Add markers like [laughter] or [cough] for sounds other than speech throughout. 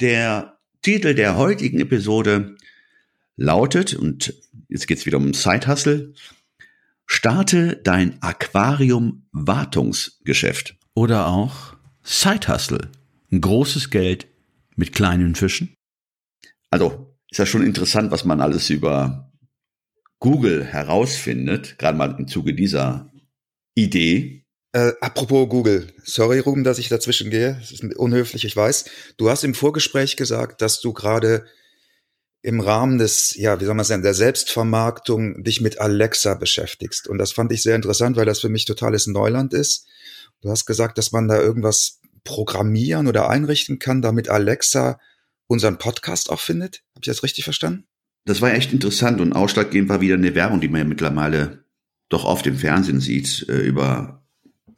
Der Titel der heutigen Episode lautet, und jetzt geht's wieder um Side Starte dein Aquarium-Wartungsgeschäft. Oder auch Side Ein großes Geld mit kleinen Fischen? Also, ist ja schon interessant, was man alles über Google herausfindet, gerade mal im Zuge dieser Idee. Äh, apropos Google, sorry Ruben, dass ich dazwischen gehe, das ist unhöflich, ich weiß. Du hast im Vorgespräch gesagt, dass du gerade im Rahmen des, ja, wie soll man sagen, der Selbstvermarktung dich mit Alexa beschäftigst. Und das fand ich sehr interessant, weil das für mich totales Neuland ist. Du hast gesagt, dass man da irgendwas programmieren oder einrichten kann, damit Alexa unseren Podcast auch findet. Habe ich das richtig verstanden? Das war echt interessant und ausschlaggebend war wieder eine Werbung, die man ja mittlerweile doch oft im Fernsehen sieht, äh, über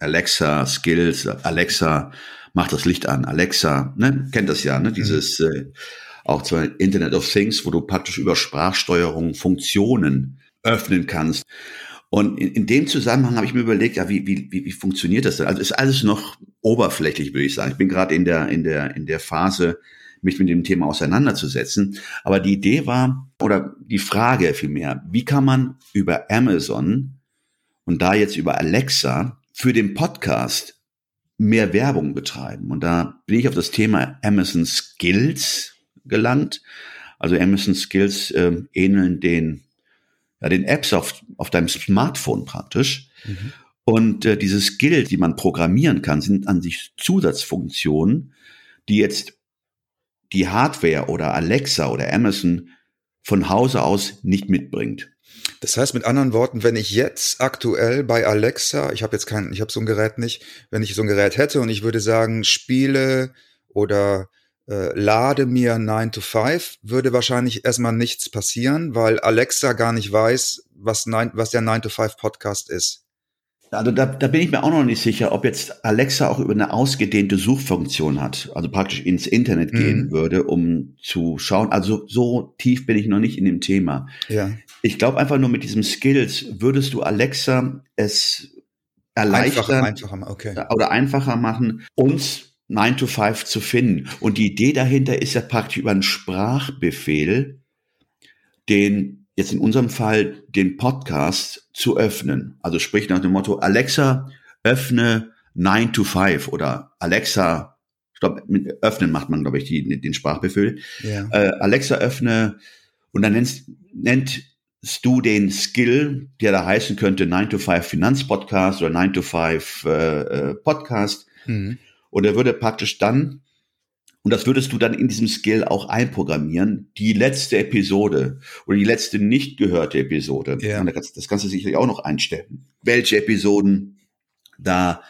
Alexa Skills, Alexa macht das Licht an, Alexa, ne, kennt das ja, ne, mhm. dieses äh, auch zwar Internet of Things, wo du praktisch über Sprachsteuerung Funktionen öffnen kannst. Und in, in dem Zusammenhang habe ich mir überlegt, ja, wie, wie, wie, wie funktioniert das denn? Also ist alles noch oberflächlich, würde ich sagen. Ich bin gerade in der, in der, in der Phase, mich mit dem Thema auseinanderzusetzen. Aber die Idee war, oder die Frage vielmehr, wie kann man über Amazon und da jetzt über Alexa für den Podcast mehr Werbung betreiben? Und da bin ich auf das Thema Amazon Skills gelangt. Also Amazon Skills äh, ähneln den ja, den Apps auf, auf deinem Smartphone praktisch. Mhm. Und äh, diese Skills, die man programmieren kann, sind an sich Zusatzfunktionen, die jetzt die Hardware oder Alexa oder Amazon von Hause aus nicht mitbringt. Das heißt mit anderen Worten, wenn ich jetzt aktuell bei Alexa, ich habe jetzt kein, ich habe so ein Gerät nicht, wenn ich so ein Gerät hätte und ich würde sagen, spiele oder äh, lade mir 9 to 5, würde wahrscheinlich erstmal nichts passieren, weil Alexa gar nicht weiß, was, 9, was der 9 to 5 Podcast ist. Also da, da bin ich mir auch noch nicht sicher, ob jetzt Alexa auch über eine ausgedehnte Suchfunktion hat, also praktisch ins Internet mhm. gehen würde, um zu schauen. Also so tief bin ich noch nicht in dem Thema. Ja. Ich glaube einfach nur mit diesem Skills würdest du Alexa es erleichtern einfacher, einfacher, okay. oder einfacher machen, uns 9 to 5 zu finden. Und die Idee dahinter ist ja praktisch über einen Sprachbefehl, den jetzt in unserem Fall den Podcast zu öffnen. Also sprich nach dem Motto, Alexa, öffne 9 to 5 oder Alexa, ich glaube, mit öffnen macht man, glaube ich, die, den Sprachbefehl. Ja. Äh, Alexa, öffne und dann nennst, nennt du den Skill, der da heißen könnte 9 to 5 Finanzpodcast oder 9 to 5 äh, äh, Podcast. Mhm. Und er würde praktisch dann, und das würdest du dann in diesem Skill auch einprogrammieren, die letzte Episode oder die letzte nicht gehörte Episode. Ja. Und das kannst du sicherlich auch noch einstellen. Welche Episoden da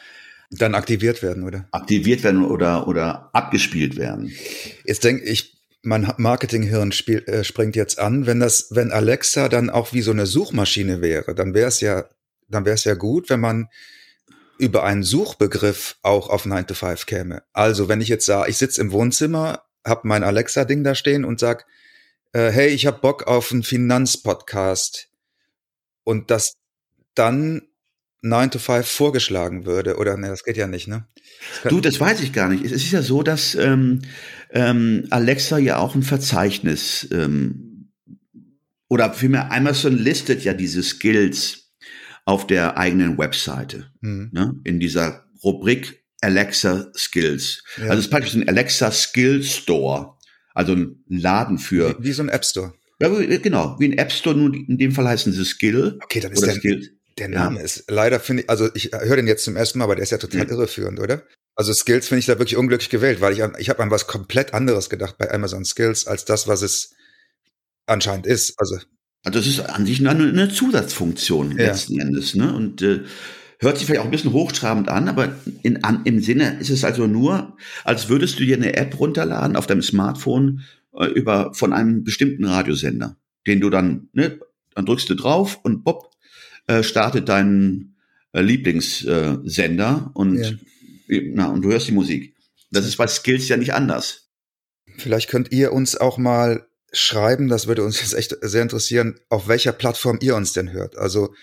dann aktiviert werden, oder? Aktiviert werden oder, oder abgespielt werden. Jetzt denke ich, mein Marketinghirn spiel, äh, springt jetzt an, wenn das, wenn Alexa dann auch wie so eine Suchmaschine wäre, dann wäre es ja, dann wäre es ja gut, wenn man über einen Suchbegriff auch auf 9 to 5 käme. Also wenn ich jetzt sage, ich sitze im Wohnzimmer, habe mein Alexa-Ding da stehen und sag, äh, hey, ich habe Bock auf einen Finanzpodcast und das dann 9 to 5 vorgeschlagen würde, oder ne, das geht ja nicht, ne? Das du, das weiß ich gar nicht. Es ist ja so, dass ähm, ähm, Alexa ja auch ein Verzeichnis ähm, oder vielmehr Amazon listet ja diese Skills auf der eigenen Webseite, mhm. ne, in dieser Rubrik Alexa Skills. Ja. Also es ist praktisch ein Alexa Skill Store, also ein Laden für. Wie, wie so ein App Store. Ja, genau, wie ein App Store, nur in dem Fall heißen sie Skill. Okay, dann ist der, Skill. der Name ja. ist leider, finde ich, also ich höre den jetzt zum ersten Mal, aber der ist ja total ja. irreführend, oder? Also Skills finde ich da wirklich unglücklich gewählt, weil ich, ich habe an was komplett anderes gedacht bei Amazon Skills als das, was es anscheinend ist. Also also es ist an sich eine, eine Zusatzfunktion ja. letzten Endes. Ne? Und äh, Hört sich vielleicht auch ein bisschen hochtrabend an, aber in, an, im Sinne ist es also nur, als würdest du dir eine App runterladen auf deinem Smartphone äh, über von einem bestimmten Radiosender, den du dann, ne, dann drückst du drauf und bob, äh, startet dein äh, Lieblingssender und, ja. Na, und du hörst die Musik. Das ist bei Skills ja nicht anders. Vielleicht könnt ihr uns auch mal schreiben, das würde uns jetzt echt sehr interessieren, auf welcher Plattform ihr uns denn hört. Also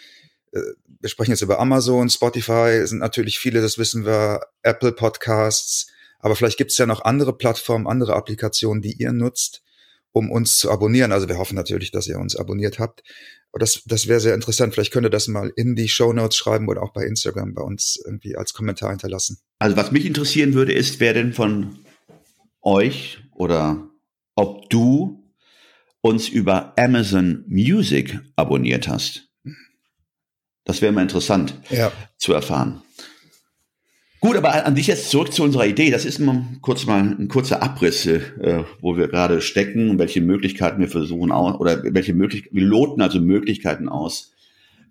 äh, wir sprechen jetzt über Amazon, Spotify, sind natürlich viele, das wissen wir, Apple Podcasts, aber vielleicht gibt es ja noch andere Plattformen, andere Applikationen, die ihr nutzt, um uns zu abonnieren. Also wir hoffen natürlich, dass ihr uns abonniert habt. Aber das, das wäre sehr interessant. Vielleicht könnt ihr das mal in die Show Notes schreiben oder auch bei Instagram bei uns irgendwie als Kommentar hinterlassen. Also was mich interessieren würde, ist, wer denn von euch oder ob du uns über Amazon Music abonniert hast. Das wäre mal interessant ja. zu erfahren. Gut, aber an dich jetzt zurück zu unserer Idee. Das ist mal kurz mal ein kurzer Abriss, äh, wo wir gerade stecken und welche Möglichkeiten wir versuchen oder welche Möglichkeiten, wir loten also Möglichkeiten aus,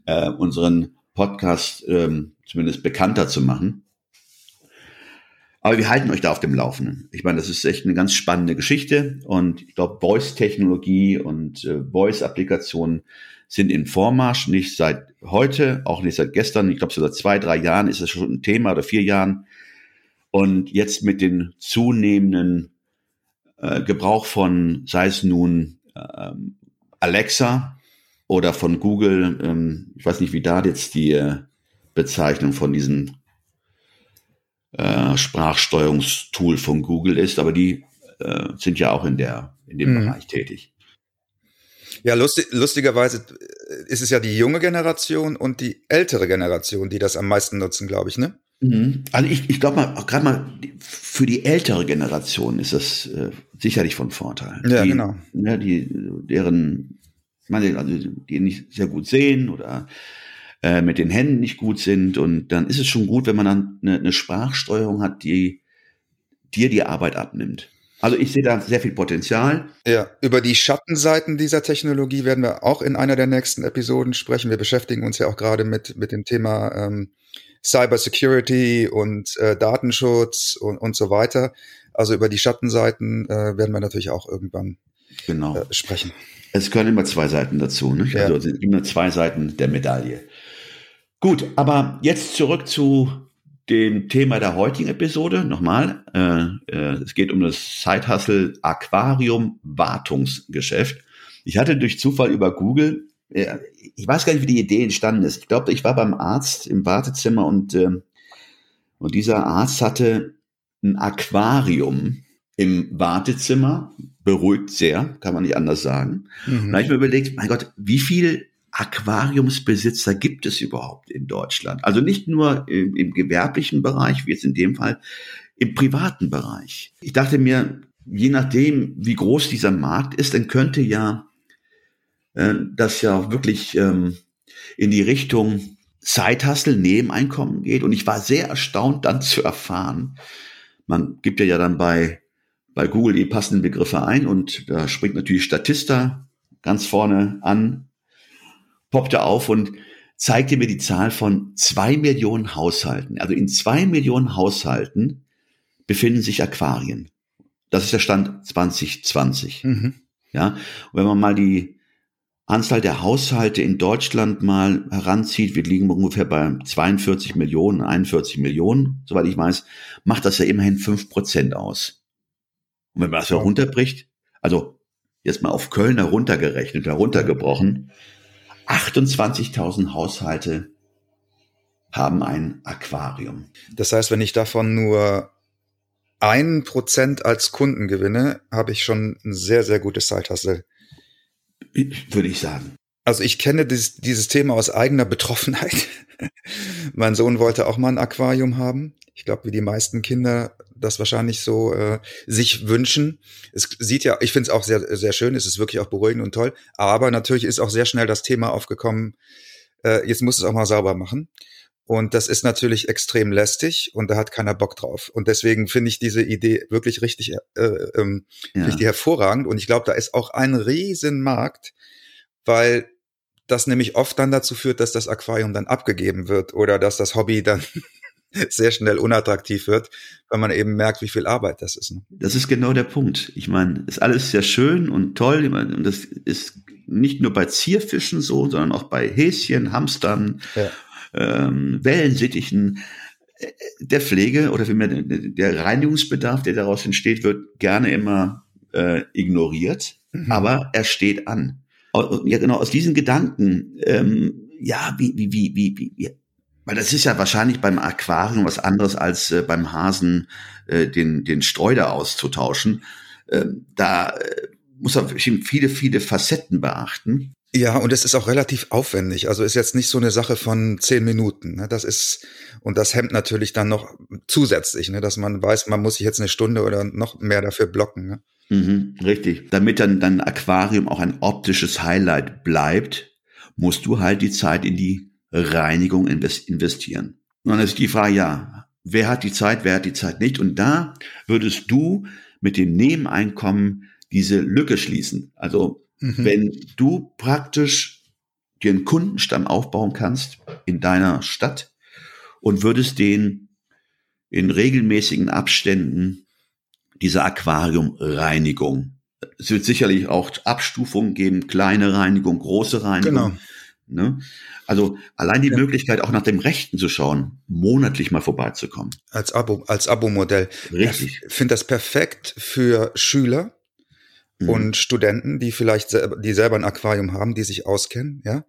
äh, unseren Podcast ähm, zumindest bekannter zu machen. Aber wir halten euch da auf dem Laufenden. Ich meine, das ist echt eine ganz spannende Geschichte und ich glaube, Voice-Technologie und äh, Voice-Applikationen sind in Vormarsch, nicht seit heute, auch nicht seit gestern. Ich glaube, so seit zwei, drei Jahren ist es schon ein Thema oder vier Jahren. Und jetzt mit den zunehmenden äh, Gebrauch von, sei es nun ähm, Alexa oder von Google, ähm, ich weiß nicht, wie da jetzt die äh, Bezeichnung von diesem äh, Sprachsteuerungstool von Google ist, aber die äh, sind ja auch in der in dem mhm. Bereich tätig. Ja, lustig, lustigerweise ist es ja die junge Generation und die ältere Generation, die das am meisten nutzen, glaube ich, ne? Mhm. Also ich, ich glaube mal, gerade mal für die ältere Generation ist das äh, sicherlich von Vorteil. Ja, die, genau. Ne, die, deren, meine, also die nicht sehr gut sehen oder äh, mit den Händen nicht gut sind. Und dann ist es schon gut, wenn man dann eine, eine Sprachsteuerung hat, die dir die Arbeit abnimmt. Also ich sehe da sehr viel Potenzial. Ja, über die Schattenseiten dieser Technologie werden wir auch in einer der nächsten Episoden sprechen. Wir beschäftigen uns ja auch gerade mit, mit dem Thema ähm, Cybersecurity und äh, Datenschutz und, und so weiter. Also über die Schattenseiten äh, werden wir natürlich auch irgendwann genau. äh, sprechen. Es gehören immer zwei Seiten dazu. Ne? Ja. Also es sind immer zwei Seiten der Medaille. Gut, aber jetzt zurück zu dem Thema der heutigen Episode. Nochmal, äh, äh, es geht um das Side-Hustle Aquarium Wartungsgeschäft. Ich hatte durch Zufall über Google, äh, ich weiß gar nicht, wie die Idee entstanden ist. Ich glaube, ich war beim Arzt im Wartezimmer und, äh, und dieser Arzt hatte ein Aquarium im Wartezimmer, beruhigt sehr, kann man nicht anders sagen. Mhm. Und da habe ich mir überlegt, mein Gott, wie viel Aquariumsbesitzer gibt es überhaupt in Deutschland? Also nicht nur im, im gewerblichen Bereich, wie jetzt in dem Fall, im privaten Bereich. Ich dachte mir, je nachdem, wie groß dieser Markt ist, dann könnte ja äh, das ja wirklich ähm, in die Richtung Zeithassel, Nebeneinkommen geht. Und ich war sehr erstaunt dann zu erfahren, man gibt ja dann bei, bei Google die passenden Begriffe ein und da springt natürlich Statista ganz vorne an, poppte auf und zeigte mir die Zahl von zwei Millionen Haushalten. Also in zwei Millionen Haushalten befinden sich Aquarien. Das ist der Stand 2020. Mhm. Ja, und wenn man mal die Anzahl der Haushalte in Deutschland mal heranzieht, wir liegen ungefähr bei 42 Millionen, 41 Millionen, soweit ich weiß, macht das ja immerhin fünf Prozent aus. Und wenn man das herunterbricht, also jetzt mal auf Köln heruntergerechnet, heruntergebrochen, 28.000 Haushalte haben ein Aquarium. Das heißt, wenn ich davon nur ein Prozent als Kunden gewinne, habe ich schon ein sehr, sehr gutes Zeithassel. Würde ich sagen. Also ich kenne dieses, dieses Thema aus eigener Betroffenheit. [laughs] mein Sohn wollte auch mal ein Aquarium haben. Ich glaube, wie die meisten Kinder das wahrscheinlich so äh, sich wünschen. Es sieht ja, ich finde es auch sehr, sehr schön, es ist wirklich auch beruhigend und toll. Aber natürlich ist auch sehr schnell das Thema aufgekommen, äh, jetzt muss es auch mal sauber machen. Und das ist natürlich extrem lästig und da hat keiner Bock drauf. Und deswegen finde ich diese Idee wirklich richtig, äh, ähm, ja. richtig hervorragend. Und ich glaube, da ist auch ein Riesenmarkt, weil das nämlich oft dann dazu führt, dass das Aquarium dann abgegeben wird oder dass das Hobby dann [laughs] sehr schnell unattraktiv wird, weil man eben merkt, wie viel Arbeit das ist. Ne? Das ist genau der Punkt. Ich meine, ist alles sehr schön und toll. Und das ist nicht nur bei Zierfischen so, sondern auch bei Häschen, Hamstern, ja. ähm, Wellensittichen. Der Pflege oder vielmehr der Reinigungsbedarf, der daraus entsteht, wird gerne immer äh, ignoriert, mhm. aber er steht an. Ja, genau, aus diesen Gedanken, ähm, ja, wie, wie, wie, wie, wie, weil das ist ja wahrscheinlich beim Aquarium was anderes als äh, beim Hasen äh, den, den Streuder auszutauschen. Ähm, da äh, muss man viele, viele Facetten beachten. Ja, und es ist auch relativ aufwendig. Also ist jetzt nicht so eine Sache von zehn Minuten. Ne? Das ist, und das hemmt natürlich dann noch zusätzlich, ne? dass man weiß, man muss sich jetzt eine Stunde oder noch mehr dafür blocken. Ne? Mhm, richtig. Damit dann dein Aquarium auch ein optisches Highlight bleibt, musst du halt die Zeit in die Reinigung investieren. Und dann ist die Frage, ja, wer hat die Zeit, wer hat die Zeit nicht? Und da würdest du mit dem Nebeneinkommen diese Lücke schließen. Also mhm. wenn du praktisch dir einen Kundenstamm aufbauen kannst in deiner Stadt und würdest den in regelmäßigen Abständen diese Aquariumreinigung. Es wird sicherlich auch Abstufungen geben, kleine Reinigung, große Reinigung. Genau. Ne? Also allein die ja. Möglichkeit, auch nach dem Rechten zu schauen, monatlich mal vorbeizukommen. Als Abo, als Abo-Modell. Richtig. Ich finde das perfekt für Schüler mhm. und Studenten, die vielleicht selber, die selber ein Aquarium haben, die sich auskennen, ja.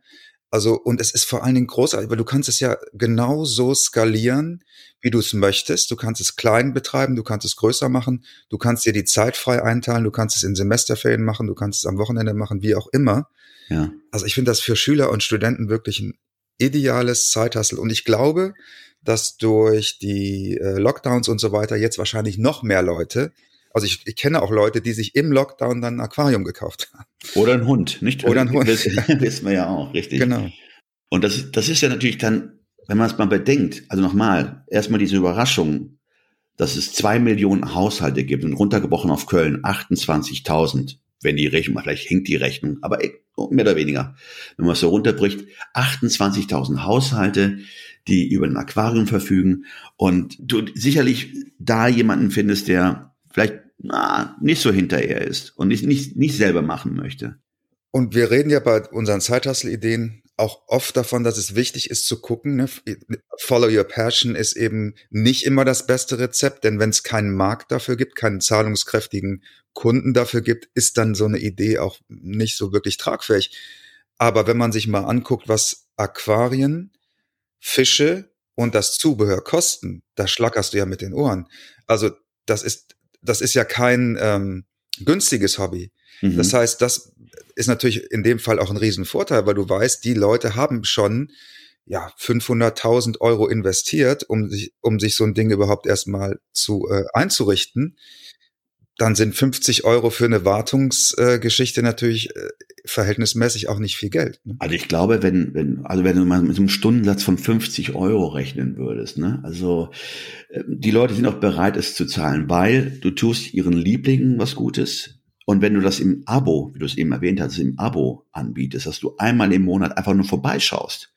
Also, und es ist vor allen Dingen großartig, weil du kannst es ja genau so skalieren, wie du es möchtest. Du kannst es klein betreiben, du kannst es größer machen, du kannst dir die Zeit frei einteilen, du kannst es in Semesterferien machen, du kannst es am Wochenende machen, wie auch immer. Ja. Also ich finde das für Schüler und Studenten wirklich ein ideales Zeithassel. Und ich glaube, dass durch die äh, Lockdowns und so weiter jetzt wahrscheinlich noch mehr Leute, also ich, ich kenne auch Leute, die sich im Lockdown dann ein Aquarium gekauft haben. Oder ein Hund, nicht? Oder ein Hund. Das [laughs] wissen wir ja auch, richtig. Genau. Und das, das ist ja natürlich dann, wenn man es mal bedenkt, also nochmal, erstmal diese Überraschung, dass es zwei Millionen Haushalte gibt und runtergebrochen auf Köln 28.000 wenn die Rechnung, vielleicht hängt die Rechnung, aber mehr oder weniger, wenn man es so runterbricht, 28.000 Haushalte, die über ein Aquarium verfügen und du sicherlich da jemanden findest, der vielleicht na, nicht so hinterher ist und nicht, nicht, nicht selber machen möchte. Und wir reden ja bei unseren Zeithassel-Ideen auch oft davon, dass es wichtig ist zu gucken. Ne? Follow your passion ist eben nicht immer das beste Rezept, denn wenn es keinen Markt dafür gibt, keinen zahlungskräftigen Kunden dafür gibt, ist dann so eine Idee auch nicht so wirklich tragfähig. Aber wenn man sich mal anguckt, was Aquarien, Fische und das Zubehör kosten, da schlackerst du ja mit den Ohren. Also das ist, das ist ja kein ähm, günstiges Hobby. Mhm. Das heißt, das ist natürlich in dem Fall auch ein Riesenvorteil, weil du weißt, die Leute haben schon ja 500.000 Euro investiert, um sich um sich so ein Ding überhaupt erstmal zu äh, einzurichten. Dann sind 50 Euro für eine Wartungsgeschichte äh, natürlich äh, verhältnismäßig auch nicht viel Geld. Ne? Also ich glaube, wenn, wenn, also wenn du mal mit einem Stundensatz von 50 Euro rechnen würdest, ne, also äh, die Leute sind auch bereit, es zu zahlen, weil du tust ihren Lieblingen was Gutes, und wenn du das im Abo, wie du es eben erwähnt hast, im Abo anbietest, dass du einmal im Monat einfach nur vorbeischaust,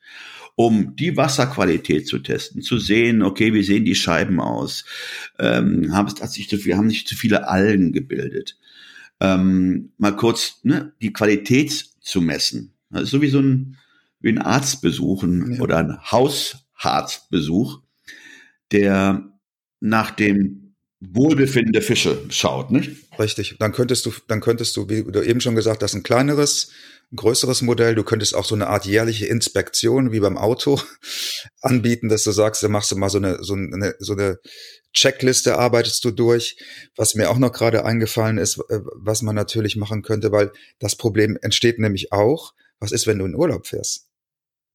um die Wasserqualität zu testen, zu sehen, okay, wie sehen die Scheiben aus, ähm, haben, hat sich zu viel, haben nicht zu viele Algen gebildet, ähm, mal kurz ne, die Qualität zu messen. Das ist so wie so ein, wie ein Arztbesuch ja. oder ein Hausarztbesuch, der nach dem Wohlbefinden der Fische schaut, nicht? Richtig. Dann könntest du, dann könntest du, wie du eben schon gesagt hast, ein kleineres, ein größeres Modell. Du könntest auch so eine Art jährliche Inspektion wie beim Auto [laughs] anbieten, dass du sagst, da machst du mal so eine, so eine, so eine Checkliste arbeitest du durch. Was mir auch noch gerade eingefallen ist, äh, was man natürlich machen könnte, weil das Problem entsteht nämlich auch, was ist, wenn du in Urlaub fährst?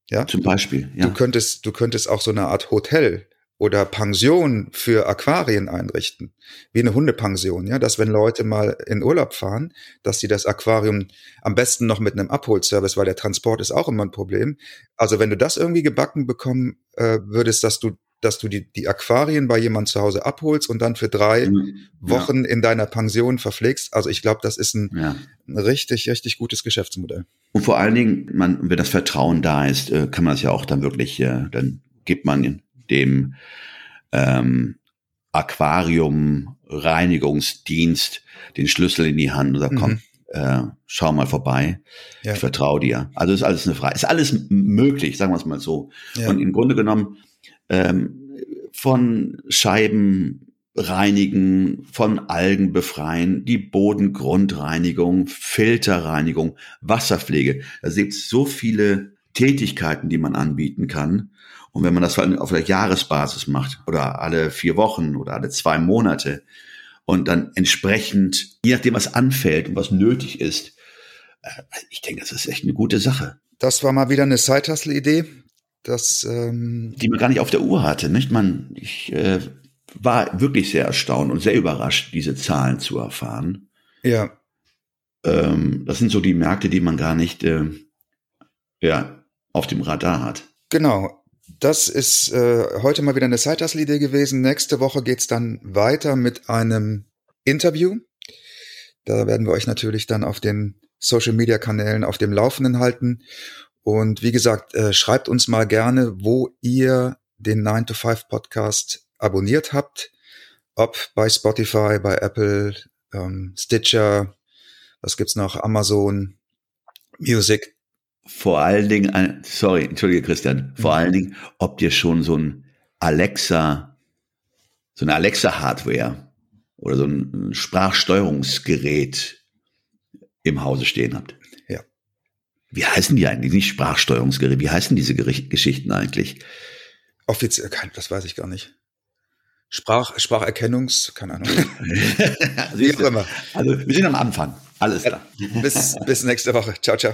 Ja. Zum Beispiel, ja. Du könntest, du könntest auch so eine Art Hotel oder Pension für Aquarien einrichten, wie eine Hundepension, ja, dass wenn Leute mal in Urlaub fahren, dass sie das Aquarium am besten noch mit einem Abholservice, weil der Transport ist auch immer ein Problem. Also wenn du das irgendwie gebacken bekommen äh, würdest, dass du dass du die, die Aquarien bei jemand zu Hause abholst und dann für drei ja. Wochen in deiner Pension verpflegst. Also ich glaube, das ist ein, ja. ein, richtig, richtig gutes Geschäftsmodell. Und vor allen Dingen, man, wenn das Vertrauen da ist, äh, kann man es ja auch dann wirklich, äh, dann gibt man dem ähm, Aquarium-Reinigungsdienst den Schlüssel in die Hand und sagt, mhm. komm, äh, schau mal vorbei. Ja. Ich vertraue dir. Also ist alles eine Frage. Ist alles möglich, sagen wir es mal so. Ja. Und im Grunde genommen ähm, von Scheiben reinigen, von Algen befreien, die Bodengrundreinigung, Filterreinigung, Wasserpflege. Da gibt es so viele Tätigkeiten, die man anbieten kann. Und wenn man das auf der Jahresbasis macht oder alle vier Wochen oder alle zwei Monate und dann entsprechend, je nachdem, was anfällt und was nötig ist, äh, ich denke, das ist echt eine gute Sache. Das war mal wieder eine Side-Hustle-Idee. Das, ähm die man gar nicht auf der Uhr hatte, nicht? Man, ich äh, war wirklich sehr erstaunt und sehr überrascht, diese Zahlen zu erfahren. Ja. Ähm, das sind so die Märkte, die man gar nicht, äh, ja, auf dem Radar hat. Genau. Das ist äh, heute mal wieder eine side idee gewesen. Nächste Woche geht's dann weiter mit einem Interview. Da werden wir euch natürlich dann auf den Social-Media-Kanälen auf dem Laufenden halten. Und wie gesagt, äh, schreibt uns mal gerne, wo ihr den 9 to 5 Podcast abonniert habt. Ob bei Spotify, bei Apple, ähm, Stitcher, was gibt's noch, Amazon, Music vor allen Dingen, sorry, entschuldige Christian, vor mhm. allen Dingen, ob dir schon so ein Alexa, so eine Alexa-Hardware oder so ein Sprachsteuerungsgerät im Hause stehen habt. Ja. Wie heißen die eigentlich? Nicht Sprachsteuerungsgeräte, wie heißen diese Gericht Geschichten eigentlich? Offiziell, das weiß ich gar nicht. Sprach, Spracherkennungs, keine Ahnung. [laughs] Wie auch immer. Also wir sind am Anfang. Alles klar. Bis, bis nächste Woche. Ciao, ciao.